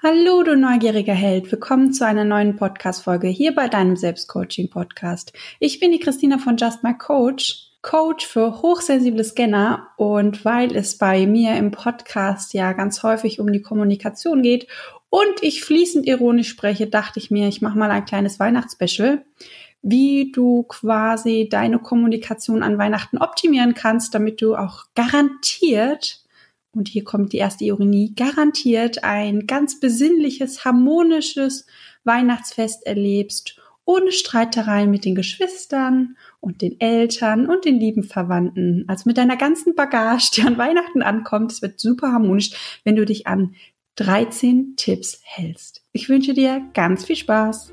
Hallo, du neugieriger Held. Willkommen zu einer neuen Podcast-Folge hier bei deinem Selbstcoaching-Podcast. Ich bin die Christina von Just My Coach, Coach für hochsensible Scanner und weil es bei mir im Podcast ja ganz häufig um die Kommunikation geht und ich fließend ironisch spreche, dachte ich mir, ich mache mal ein kleines Weihnachtsspecial, wie du quasi deine Kommunikation an Weihnachten optimieren kannst, damit du auch garantiert und hier kommt die erste Ironie, garantiert ein ganz besinnliches, harmonisches Weihnachtsfest erlebst, ohne Streitereien mit den Geschwistern und den Eltern und den lieben Verwandten. Also mit deiner ganzen Bagage, die an Weihnachten ankommt. Es wird super harmonisch, wenn du dich an 13 Tipps hältst. Ich wünsche dir ganz viel Spaß.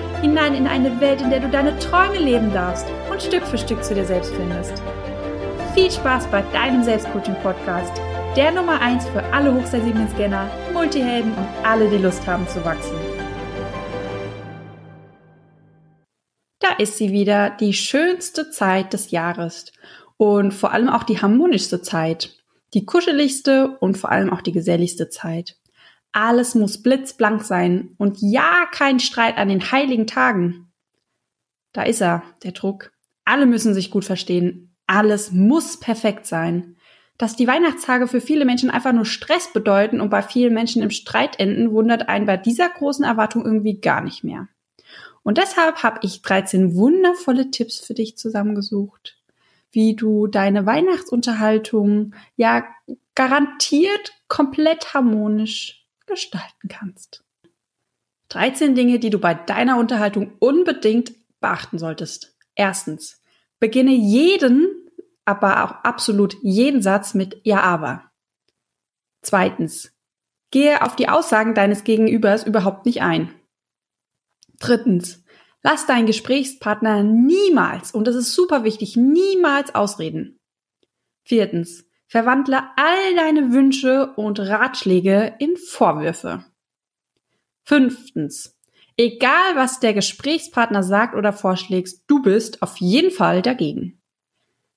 hinein in eine Welt, in der du deine Träume leben darfst und Stück für Stück zu dir selbst findest. Viel Spaß bei deinem Selbstcoaching-Podcast, der Nummer 1 für alle hochsensiblen Scanner, Multihelden und alle, die Lust haben zu wachsen. Da ist sie wieder, die schönste Zeit des Jahres und vor allem auch die harmonischste Zeit, die kuscheligste und vor allem auch die geselligste Zeit. Alles muss blitzblank sein und ja, kein Streit an den heiligen Tagen. Da ist er, der Druck. Alle müssen sich gut verstehen. Alles muss perfekt sein. Dass die Weihnachtstage für viele Menschen einfach nur Stress bedeuten und bei vielen Menschen im Streit enden, wundert einen bei dieser großen Erwartung irgendwie gar nicht mehr. Und deshalb habe ich 13 wundervolle Tipps für dich zusammengesucht, wie du deine Weihnachtsunterhaltung ja garantiert komplett harmonisch gestalten kannst. 13 Dinge, die du bei deiner Unterhaltung unbedingt beachten solltest. Erstens, beginne jeden, aber auch absolut jeden Satz mit Ja, aber. Zweitens, gehe auf die Aussagen deines Gegenübers überhaupt nicht ein. Drittens, lass deinen Gesprächspartner niemals, und das ist super wichtig, niemals ausreden. Viertens, Verwandle all deine Wünsche und Ratschläge in Vorwürfe. Fünftens. Egal was der Gesprächspartner sagt oder vorschlägt, du bist auf jeden Fall dagegen.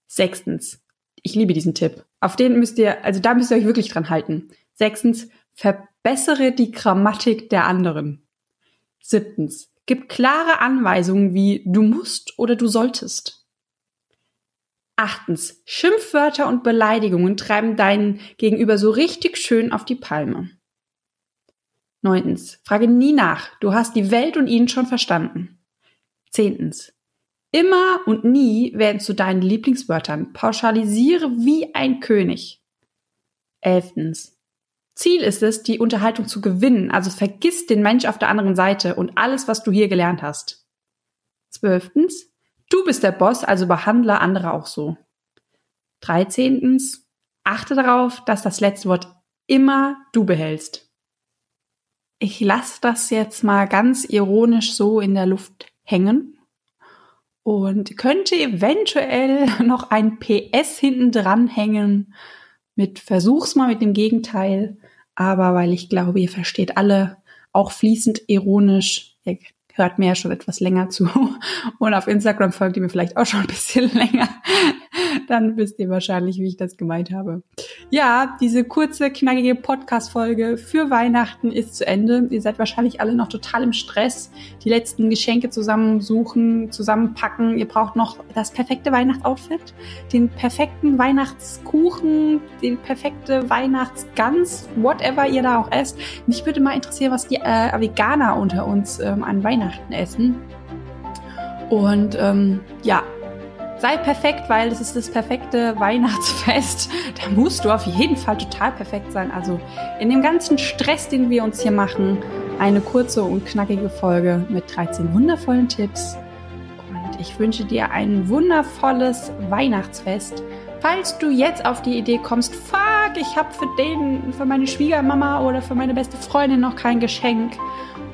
Sechstens. Ich liebe diesen Tipp. Auf den müsst ihr, also da müsst ihr euch wirklich dran halten. Sechstens. Verbessere die Grammatik der anderen. Siebtens. Gib klare Anweisungen wie du musst oder du solltest. Achtens, Schimpfwörter und Beleidigungen treiben deinen Gegenüber so richtig schön auf die Palme. Neuntens, frage nie nach, du hast die Welt und ihn schon verstanden. Zehntens, immer und nie werden zu deinen Lieblingswörtern, pauschalisiere wie ein König. Elftens, Ziel ist es, die Unterhaltung zu gewinnen, also vergiss den Mensch auf der anderen Seite und alles, was du hier gelernt hast. Zwölftens, Du bist der Boss, also behandle andere auch so. Dreizehntens, achte darauf, dass das letzte Wort immer du behältst. Ich lasse das jetzt mal ganz ironisch so in der Luft hängen und könnte eventuell noch ein PS hinten dran hängen mit Versuch's mal mit dem Gegenteil, aber weil ich glaube, ihr versteht alle auch fließend ironisch, ihr hört mir ja schon etwas länger zu. Und auf Instagram folgt ihr mir vielleicht auch schon ein bisschen länger, dann wisst ihr wahrscheinlich, wie ich das gemeint habe. Ja, diese kurze, knackige Podcast-Folge für Weihnachten ist zu Ende. Ihr seid wahrscheinlich alle noch total im Stress, die letzten Geschenke zusammensuchen, zusammenpacken. Ihr braucht noch das perfekte Weihnachtsoutfit, den perfekten Weihnachtskuchen, den perfekte Weihnachtsgans, whatever ihr da auch esst. Mich würde mal interessieren, was die äh, Veganer unter uns ähm, an Weihnachten essen. Und ähm, ja, sei perfekt, weil es ist das perfekte Weihnachtsfest. Da musst du auf jeden Fall total perfekt sein. Also in dem ganzen Stress, den wir uns hier machen, eine kurze und knackige Folge mit 13 wundervollen Tipps. Und ich wünsche dir ein wundervolles Weihnachtsfest. Falls du jetzt auf die Idee kommst, fuck, ich habe für den, für meine Schwiegermama oder für meine beste Freundin noch kein Geschenk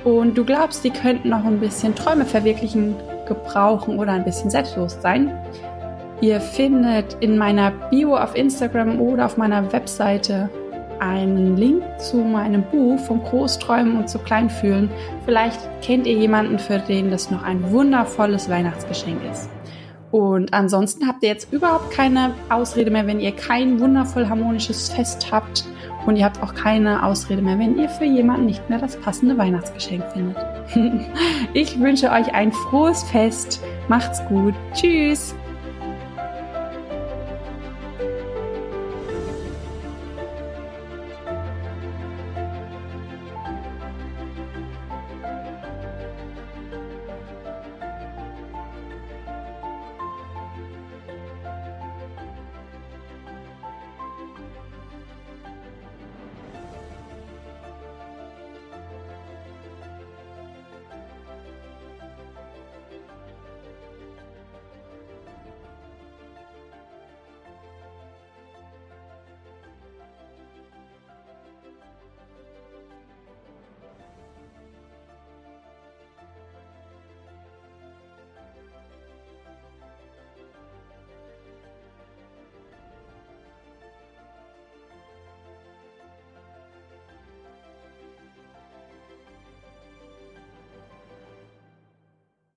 und du glaubst, die könnten noch ein bisschen Träume verwirklichen, gebrauchen oder ein bisschen Selbstbewusstsein, ihr findet in meiner Bio auf Instagram oder auf meiner Webseite einen Link zu meinem Buch vom Großträumen und zu Kleinfühlen. Vielleicht kennt ihr jemanden, für den das noch ein wundervolles Weihnachtsgeschenk ist. Und ansonsten habt ihr jetzt überhaupt keine Ausrede mehr, wenn ihr kein wundervoll harmonisches Fest habt. Und ihr habt auch keine Ausrede mehr, wenn ihr für jemanden nicht mehr das passende Weihnachtsgeschenk findet. ich wünsche euch ein frohes Fest. Macht's gut. Tschüss.